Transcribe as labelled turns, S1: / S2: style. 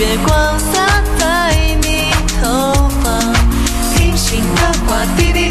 S1: 月光洒在你头发平行的画滴滴